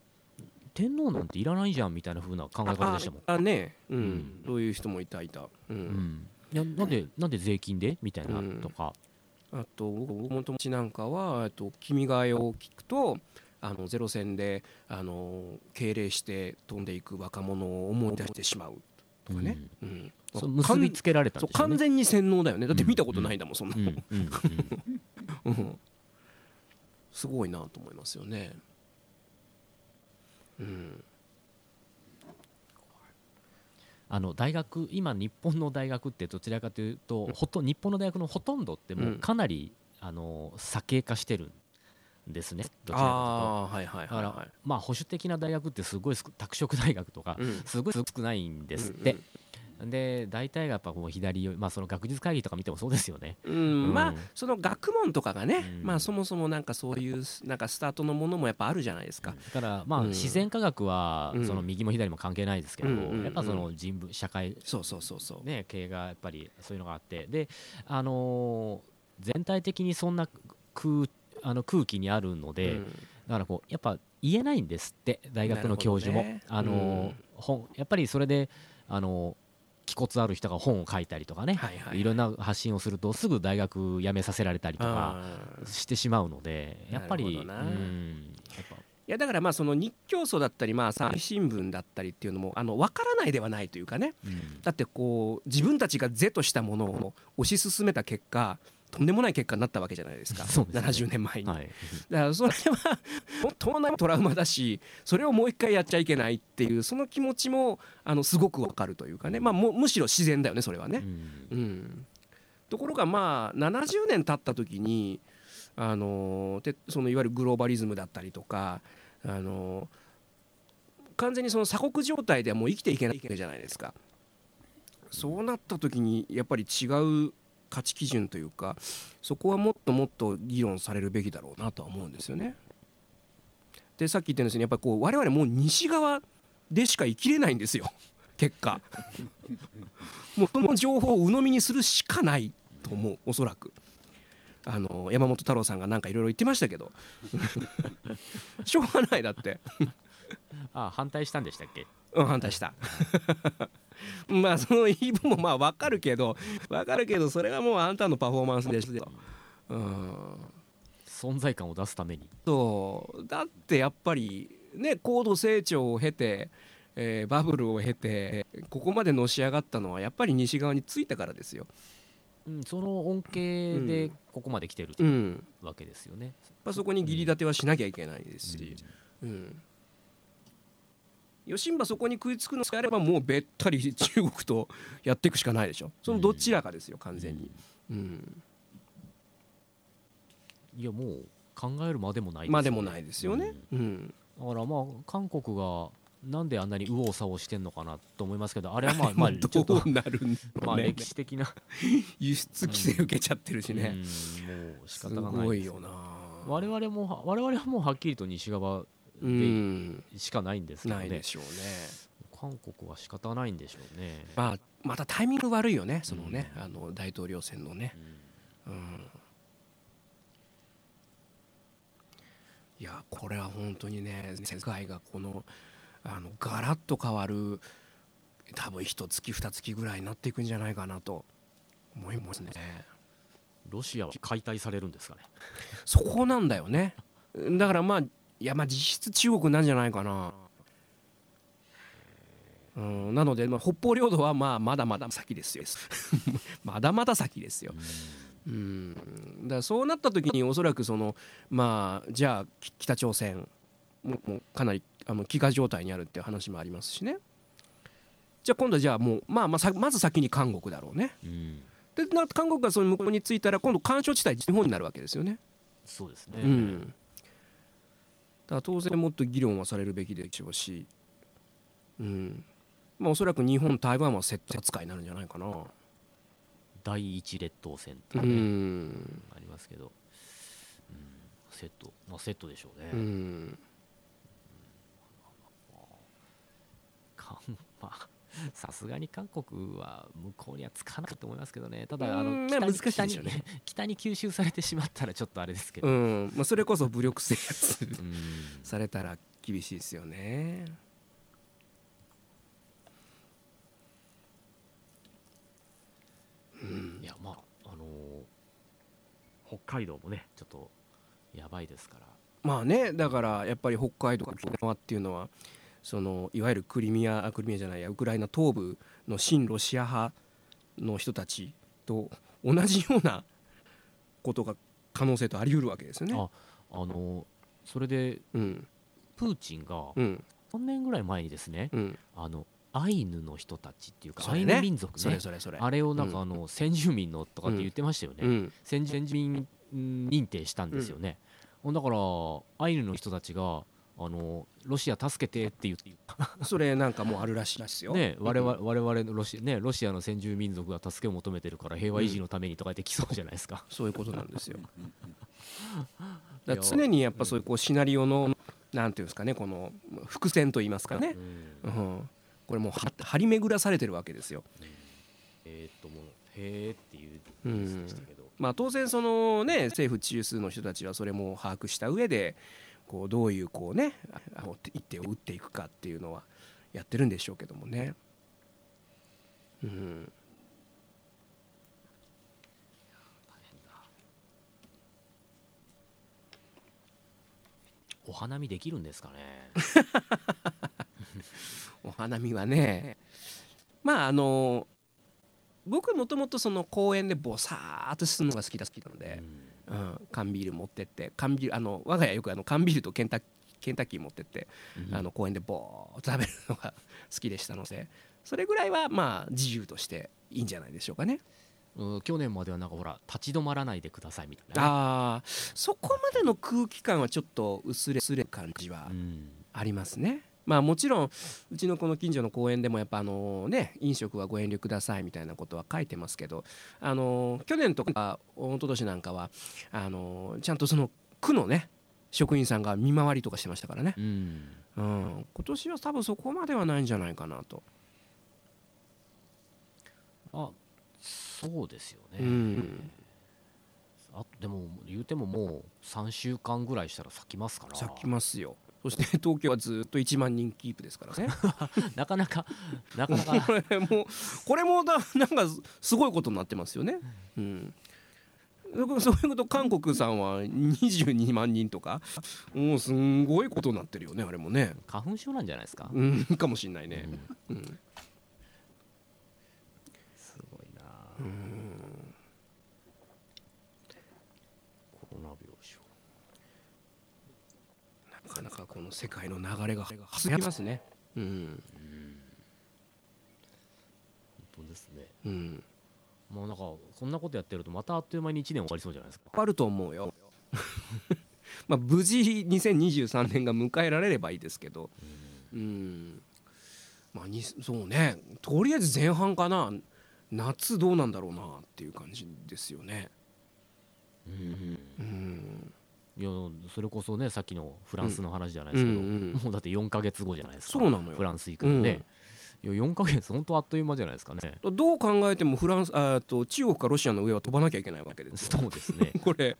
天皇なんていらないじゃんみたいな風な考え方でしたもん。ああね、うん。うん。そういう人もいたいた、うん。うん、いやなんでなんで税金でみたいなうん。とか、あと僕の友達なんかはえっと君が代を聞くとあのゼロ戦であの敬礼して飛んでいく若者を思い出してしまうとかね、うん。そう結びつけられたね。完全に洗脳だよね。だって見たことないんだもん、そんなうん すごいなと思いますよね。うん、あの大学今日本の大学ってどちらかというとほと日本の大学のほとんどってもうかなり、あの左傾化してるんですねどちらかというと。まあ保守的な大学ってすごい少拓殖大学とかうん。すごい少ないんですって、で大体がやっぱこう左まあその学術会議とか見てもそうですよね。うんうん。まあその学問とかがね、うん。まあそもそもなんかそういうなんかスタートのものもやっぱあるじゃないですか。だからまあうん。自然科学はうん。その右も左も関係ないですけど、うんうんうん。やっぱその人文社会そうそうそうそう。ね系がやっぱりそういうのがあって。であのー全体的にそんな空あの空気にあるので、うん。だからこうやっぱ言えないんですって大学の教授も、なるほあのー本やっぱりそれであのー気骨ある人が本を書いたりとかね、はいはいい。ろんな発信をするとすぐ大学辞めさせられたりとかしてしまうのでやっぱりうんやっぱ。いやだからまあその日教組だったりまあ朝日新聞だったりっていうのもあの分からないではないというかね。うん。だってこう自分たちが是としたものを推し進めた結果とんでもない結果になったわけじゃないですか。そうですね。70年前に、はい、だからそれは本当のトラウマだしそれをもう一回やっちゃいけないっていうその気持ちもあのすごくわかるというかね、まあ、もむしろ自然だよねそれはね。うん。うん、ところがまあ70年経った時にあのでそのいわゆるグローバリズムだったりとかあの完全にその鎖国状態ではもう生きていけないじゃないですか。そうなった時にやっぱり違う価値基準というかそこはもっともっと議論されるべきだろうなとは思うんですよね。でさっき言ったようにやっぱりこう我々もう西側でしか生きれないんですよ 結果。もうその情報を鵜呑みにするしかないと思うおそらく。あの山本太郎さんがなんかいろいろ言ってましたけど しょうがないだって、あ反対したんでしたっけ？うん、反対した。まあその言い分もまあ分かるけど分かるけどそれはもうあんたのパフォーマンスでしょ、うん、存在感を出すために。そう。だってやっぱりね高度成長を経て、えーバブルを経てここまでのし上がったのはやっぱり西側についたからですよ。うん、その恩恵でここまで来てるうん、わけですよね。やっぱそこに義理立てはしなきゃいけないですし、うん、吉ンバそこに食いつくのであればもうべったり中国とやっていくしかないでしょ。そのどちらかですよ完全に、うん、いやもう考えるまでもないまあでもないですよね、うん、だからまあ韓国がなんであんなに右往左往してんのかなと思いますけどあれはまあまあちょっとどうなるね。まあ歴史的な、輸出規制受けちゃってるしうん、ね、もう仕す方がないですごいよな。我々も我々はもうはっきりと西側しかないんですけどね。ないでしょうね。韓国は仕方ないんでしょうね。まあまたタイミング悪いよねそのね、あの大統領選のね。うん。うん。いやこれは本当にね世界がこのあのガラッと変わる多分一月二月ぐらいになっていくんじゃないかなと思いますね。ロシアは解体されるんですかね。そこなんだよね。だからまあいやまあ実質中国なんじゃないかな。うん、なので、まあ、北方領土はまあまだまだ先ですよ。まだまだ先ですよ。うん。だからそうなった時におそらくそのまあじゃあき北朝鮮ももうかなりあの飢餓状態にあるっていう話もありますしね。じゃあ今度はじゃあもうまあまあさまず先に韓国だろうね。うん、でな韓国がその向こうに着いたら今度干渉地帯日本になるわけですよね。そうですね。うんだ当然もっと議論はされるべきでしょうしうん。まあおそらく日本台湾は接待扱いになるんじゃないかな。第一列島線とうかね、ん。ありますけど、うん、セット、まあ、セットでしょうね。うん。韓まあ さすがに韓国は向こうにはつかないと思いますけどね、ただ、あうんの北にまあ難しいね。北に吸収されてしまったらちょっとあれですけど、うんまあ、それこそ武力制圧 うん。されたら厳しいですよね。うん。いやまああのー北海道もね。ちょっとやばいですから。まあねだからやっぱり北海道沖縄っていうのはそのいわゆるクリミアあクリミアじゃないやウクライナ東部の親ロシア派の人たちと同じようなことが可能性とあり得るわけですよね。ああのーそれでうん。プーチンがうん。3年ぐらい前にですねうん、あのアイヌの人たちっていうか、アイヌ民族それねそれそれ。あれをなんかうん。あの先住民のとかって言ってましたよね、うん。先住民認定したんですよね、だからアイヌの人たちがあのロシア助けてって言ってそれなんかもうあるらしいですよ。ね我々我々のロシ,、ね、ロシアの先住民族が助けを求めてるから平和維持のためにとか言って来そうじゃないですか、そういうことなんですよ。だ常にやっぱそういうこうシナリオのなんていうんですかねこの伏線と言いますかね、うん。うん、これもうは張り巡らされてるわけですよ。えーっともうへーっていうニュースでしたけど、まあ、当然そのね政府中枢の人たちはそれも把握した上でこうどういうこうねあの一手を打っていくかっていうのはやってるんでしょうけどもね。うん、お花見できるんですかね。お花見はねまああの僕もともとその公園でボサーっとするのが好きだ好きなので、うん、缶ビール持ってって缶ビールあの我が家よくあの缶ビールとケンタッケンタッキー持ってって、うんあの公園でボーっと食べるのが好きでしたのでそれぐらいはまあ自由としていいんじゃないでしょうかね。うん去年まではなんかほら立ち止まらないでくださいみたいなね、ああそこまでの空気感はちょっと薄れ薄れる感じはうんありますね。まあもちろんうちのこの近所の公園でもやっぱあのね飲食はご遠慮くださいみたいなことは書いてますけどあの去年とか一昨年なんかはあのちゃんとその区のね職員さんが見回りとかしてましたからね、うん。うん、今年は多分そこまではないんじゃないかなと、あそうですよね、うん、あでも言うてももう3週間ぐらいしたら咲きますから。咲きますよそして 東京はずっと1万人キープですからね。なかなかなかなか。これもこれもだなんかすごいことになってますよね。うん。そういうこと韓国さんは22万人とか。もうすんごいことになってるよねあれもね、花粉症なんじゃないですか、うん、かもしんないね。う、ん。うん。すごいな。コロナ病床なかなかこの世界の流れがすぎますね。うん。本当ですね。うん。もうなんかこんなことやってるとまたあっという間に1年終わりそうじゃないですか。あると思うよ。まあ無事2023年が迎えられればいいですけど。うん。まあにそうね。とりあえず前半かな。夏どうなんだろうなっていう感じですよね。うん。うんそれこそねさっきのフランスの話じゃないですけど、もうだって4か月後じゃないですかそうなのよ。フランス行くのね、いや4か月本当あっという間じゃないですかね。どう考えてもフランスあと中国かロシアの上は飛ばなきゃいけないわけですよ。そうですね。これ。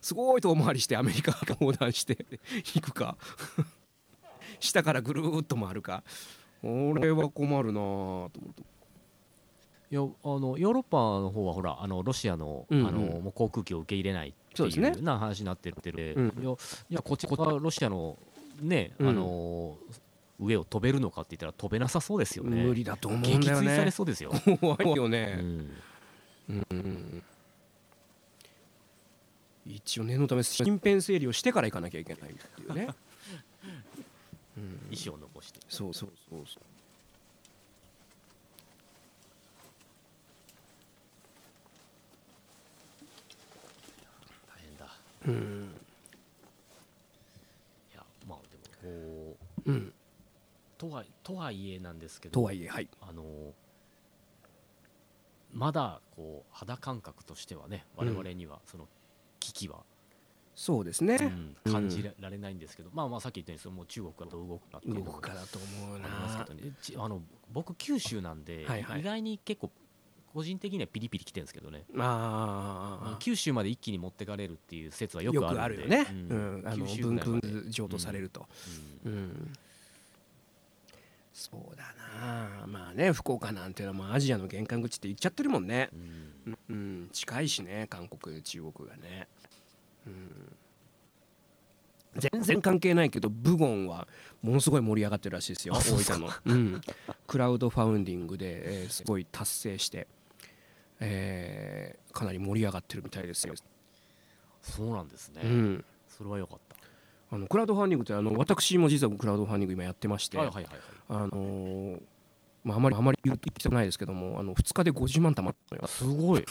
すごい遠回りしてアメリカが横断して行くか。下からぐるーっと回るか。これは困るなぁと思って。いやあのヨーロッパの方はほらあのロシアの,、あのもう航空機を受け入れないっていそうですね。うな話になってるってるうん。いやこっちこっちはロシアのね、うん。あの上を飛べるのかって言ったら飛べなさそうですよね。無理だと思うん撃だよ墜されねそうですよ、怖いようね、ん、うん。一応念のため身辺整理をしてから行かなきゃいけないっていうね、うん、意思を残して。そうそうそうそう大変だうん。いやまあでもこううんとはとはいえなんですけどとはいえはい。あのまだこう肌感覚としてはね我々にはその危機は、そうですね、うん感じられないんですけど、まあまあさっき言ったようにそのもう中国がどう動くかっていうの動もくかだと思うあなりますけどね。ちあの僕九州なんで、はいはい。意外に結構個人的にはピリピリきてるんですけどね、ああ九州まで一気に持ってかれるっていう説はよよくあるよね、ううん。んあの分譲渡されると、うん。うん。そうだな。まあね福岡なんていうのはまあアジアの玄関口って言っちゃってるもんね、うん。うん、近いしね韓国中国がね、うん、全然関係ないけどブゴンはものすごい盛り上がってるらしいですよ大分の、うん、クラウドファウンディングで、えーすごい達成して、えーかなり盛り上がってるみたいですよ、そうなんですね、うん、それはよかった。あのクラウドファンディングってあの私も実はクラウドファンディング今やってまして、はいはいはいはい。あのーまあ、あまりあまり言ってないですけどもあの2日で50万貯まったのよ。すごい。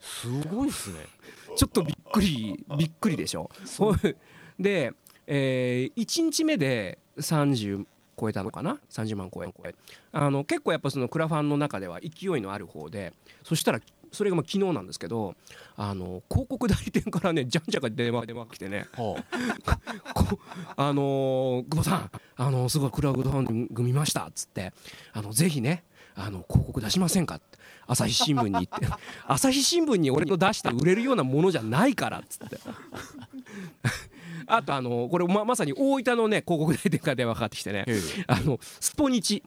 すごいっすね。ちょっとびっくりびっくりでしょ。そう。で、え1日目で30超えたのかな？30万超え。超えあの結構やっぱそのクラファンの中では勢いのある方でそしたらそれがまあ昨日なんですけどあの広告代理店からねじゃんじゃか電話電話が来てね。は こあのー久保さん、あのーすごいクラウドファンディング見ましたっつってあのぜひねあの広告出しませんか？って。朝日新聞に言って。朝日新聞に俺の出した売れるようなものじゃないからっつって。あとあのーこれままさに大分のね広告代理店から電話かかってきてね。あのスポニチ。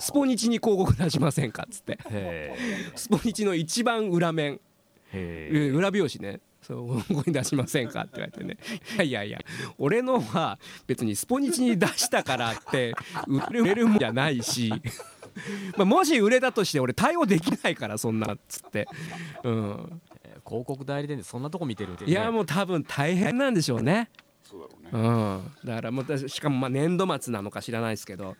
スポニチに広告出しませんかっつって。へスポニチの一番裏面。裏表紙ね。そうここに出しませんかって言われてね。いやいやいや。俺のは別にスポニチに出したからって売れるもんじゃないし まあもし売れたとして俺対応できないからそんなっつって、うん、広告代理店でそんなとこ見てるって、ね、いやもう多分大変なんでしょうね。そうだろうね。うん、だからもうしかもまあ年度末なのか知らないですけど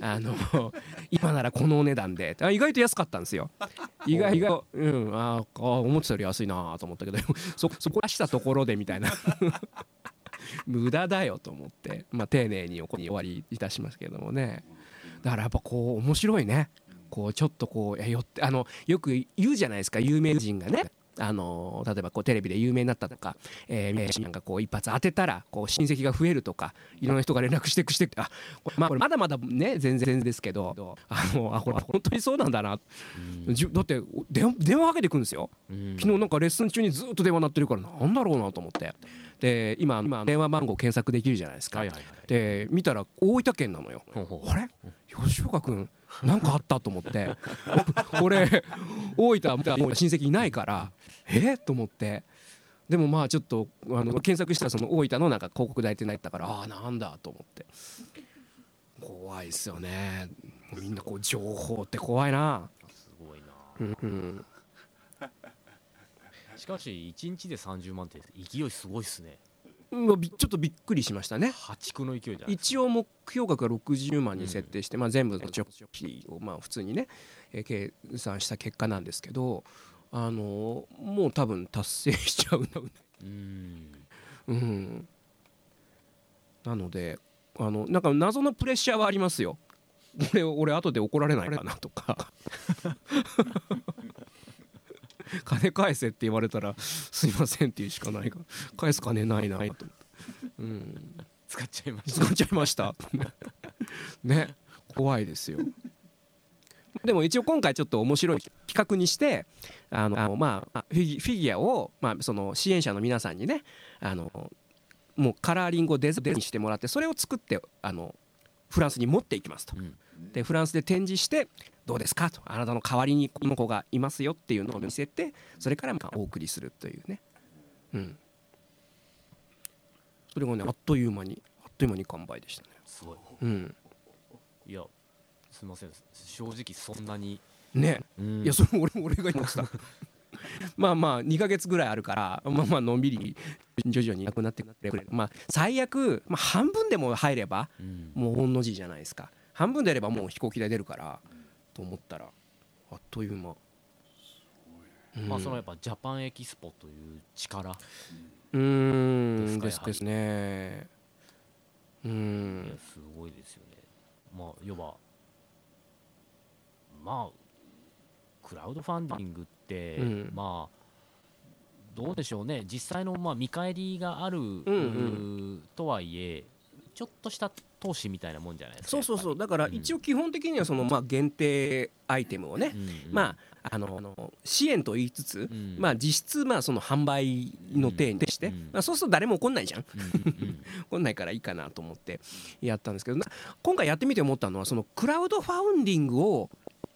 あの 今ならこのお値段で。あ意外と安かったんですよ。意外意外うん。あーあー思ってたより安いなと思ったけど。そそこ出したところでみたいな。無駄だよと思って、まあ、丁寧にお終わりいたしますけどもねだからやっぱこう面白いね。こうちょっとこう寄ってあのよく言うじゃないですか有名人がね。あの例えばこうテレビで有名になったとか、えー、なんかこう一発当てたらこう親戚が増えるとかいろんな人が連絡してくしてくあまあこれまだまだね全然ですけどあのあこれ本当にそうなんだな、じゅだって電話電話かけてくるんですよ。うん。昨日なんかレッスン中にずっと電話鳴ってるからなんだろうなと思って。で今今電話番号検索できるじゃないですか、はいはいはい。で見たら大分県なのよ。ほうほう。あれ？吉岡君？なんかあったと思って。俺大分もう親戚いないからえと思って。でもまあちょっとあの検索したらその大分のなんか広告代理店だったからああなんだと思って。怖いですよね。みんなこう情報って怖いな。すごいな。うんうん。しかし1日で30万って勢いすごいっすねちょっとびっくりしましたね。破竹の勢いじゃ一応目標額が60万に設定して、まあ、全部の直費をまあ普通にね、えー計算した結果なんですけど、あのーもう多分達成しちゃうんだろうね。かうん。うん、なのであのなんか謎のプレッシャーはありますよ。俺俺後で怒られないかなとか 金返せって言われたらすいませんっていうしかないか。ら返す金ないなと思って、うん、使っちゃいまし使っちゃいました。ね。怖いですよ。でも一応今回ちょっと面白い企画にしてあのまあフィギフィギュアを、まあ、その支援者の皆さんにねあのもうカラーリングをデザインしてもらってそれを作ってあのフランスに持っていきますと、うんでフランスで展示してどうですか？とあなたの代わりにこの子がいますよっていうのを見せてそれからまあお送りするというね。うん。それがねあっという間にあっという間に完売でしたね。たすごい。うん。いやすいません。正直そんなに。ね。うん。いやそれ俺俺が言いました。まあまあ2ヶ月ぐらいあるからまあまあのんびり徐々になくなってくれるまあ最悪、まあ、半分でも入ればうん。もう御の字じゃないですか半分でやればもう飛行機代出るからと思ったらあっという間、うん。まあそのやっぱジャパンエキスポという力。うーん。ですかですね。うん。すごいですよね。まあ要はまあクラウドファンディングって、うん。まあどうでしょうね。実際のまあ見返りがある、ん。とはいえちょっとした投資みたいなもんじゃないですかそうそうそう。だからうん。一応基本的にはそのまあ限定アイテムをね、うんうんまああの支援と言いつつ、ん。まあ実質まあその販売の体にして、うんまあ、そうすると誰も怒んないじゃん。うんうんうん。怒んないからいいかなと思ってやったんですけどな今回やってみて思ったのはそのクラウドファウンディングを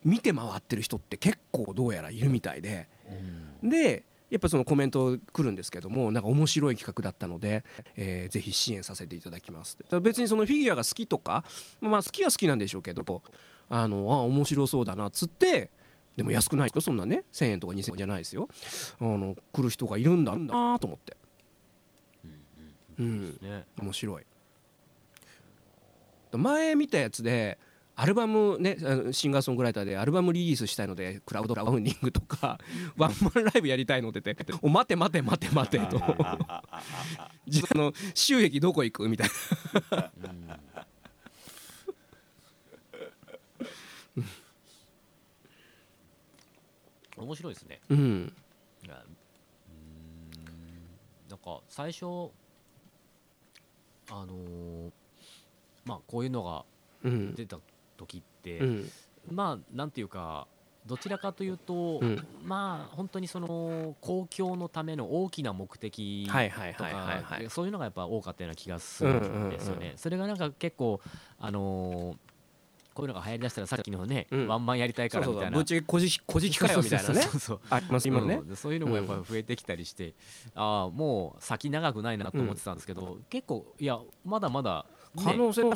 見て回ってる人って結構どうやらいるみたいで。でやっぱそのコメント来るんですけどもなんか面白い企画だったので、えーぜひ支援させていただきます別にそのフィギュアが好きとかまあ好きは好きなんでしょうけどあのあ面白そうだなっつってでも安くないとそんなね1000円とか2000円じゃないですよ。あの来る人がいるんだなと思って。うんね。面白い。前見たやつでアルバムねシンガーソングライターでアルバムリリースしたいのでクラウドファウンディングとか ワンマンライブやりたいのって言って「お待て待て待て待て」と。あ の収益どこ行く？みたいな。面白いですね。うんなんか最初あのーまあこういうのがうん。出た時って、うん。まあなんていうかどちらかというと、うん。まあ本当にその公共のための大きな目的とか、そういうのがやっぱ多かったような気がするんですよね。うんうんうん。それがなんか結構あのーこういうのが流行りだしたらさっきのね、うん。ワンマンやりたいからみたいな。ぶっちゃけこじこじきかよみたいなね。あります今ね。うん。そういうのもやっぱ増えてきたりして、ああもう先長くないなと思ってたんですけど、結構いやまだまだ、ね、可能性ね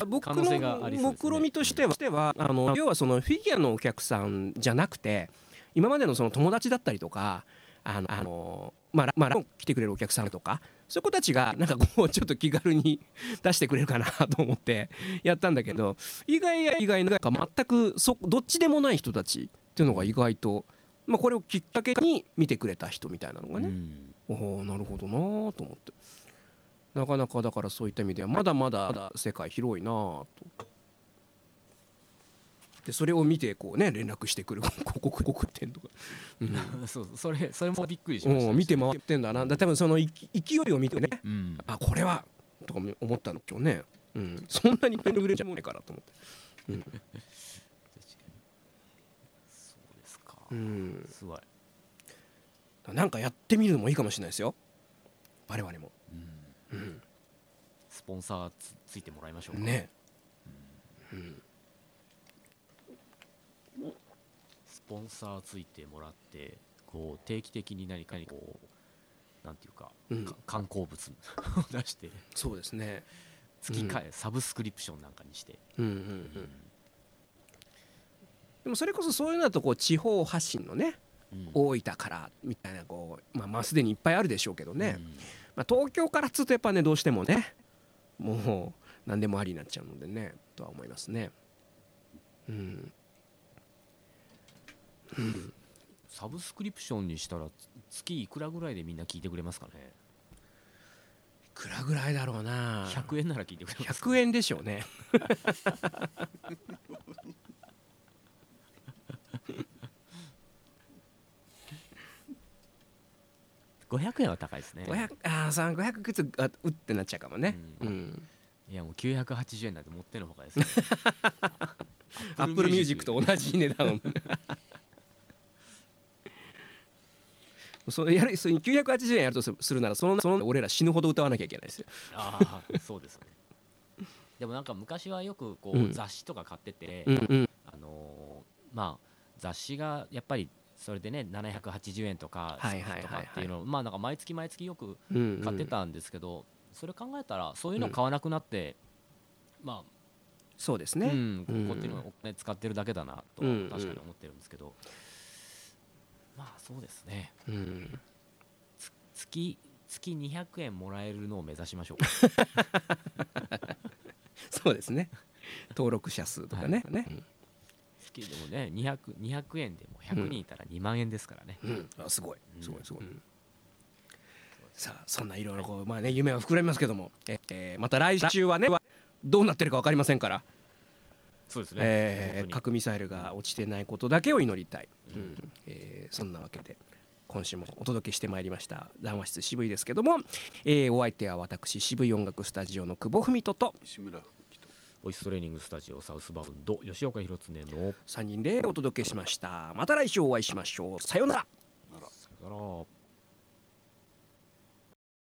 の目論みとしてはあの要はそのフィギュアのお客さんじゃなくて今までのその友達だったりとかあのあのまあまあ来てくれるお客さんとかそういう子たちがなんかこうちょっと気軽に出してくれるかなと思ってやったんだけど意外や意外なんか全くそどっちでもない人たちっていうのが意外と、まあ、これをきっかけに見てくれた人みたいなのがね、うん。おおなるほどなーと思ってなかなかだからそういった意味ではまだまだ世界広いなーと。でそれを見てこうね連絡してくる広告広告店とか、そうそれそれもびっくりしました。うん、おー見て回ってんだな。だ多分そのい勢いを見てねうん。あこれはとか思ったの今日ね、うん、そんなに売れちゃうねえからと思って、そうですか、うん、すごい、なんかやってみるのもいいかもしれないですよ。我々も、うんうん、スポンサーつついてもらいましょうか、ね、うん、スポンサーついてもらってこう定期的に何かにこうなんていうか、うん。か観光物を 出してそうですね。月かえ、サブスクリプションなんかにして、うんうんうん。でもそれこそそういうのだとこう地方発信のねうん。大分からみたいなこうまあまあすでにいっぱいあるでしょうけどね、うんまあ、東京からっつうとやっぱねどうしてもねもう何でもありになっちゃうのでねとは思いますね。うん。サブスクリプションにしたらつ月いくらぐらいでみんな聞いてくれますかね？いくらぐらいだろうな。100円なら聞いてくれますか100円でしょうね 500円は高いですね。500ああさ500くつあうってなっちゃうかもね。ううん。いやもう980円なんてもってのほかですね Apple Music と同じ値段を。それやるそれ980円やるとすするならそのその俺ら死ぬほど歌わなきゃいけないですよ。ああそうですね。でもなんか昔はよくこう、うん。雑誌とか買ってて、うんうん。あのーまあ雑誌がやっぱりそれでね780円とかはいはいはいはい。とかっていうのをまあなんか毎月毎月よくうん買ってたんですけど、それ考えたらそういうの買わなくなって、まあ、そうですね、うん、うん。こっちにお金使ってるだけだなとうん確かに思ってるんですけど、まあそうですね。うん。月月200円もらえるのを目指しましょう。か そうですね。登録者数とかね、ね月でもね 200, 200円でも100人いたら2万円ですからね、うん。うんあすごい。すごいすごい、うん。さあそんないろいろこうまあね夢は膨らみますけどもえ、えーまた来週はねどうなってるか分かりませんから、そうですね、えー核ミサイルが落ちてないことだけを祈りたい、うん。えーそんなわけで今週もお届けしてまいりました談話室渋いですけども、えーお相手は私渋い音楽スタジオの久保文人と西村ボイストレーニングスタジオサウスバウンド吉岡弘恒の3人でお届けしました。また来週お会いしましょう。さようなら。さよなら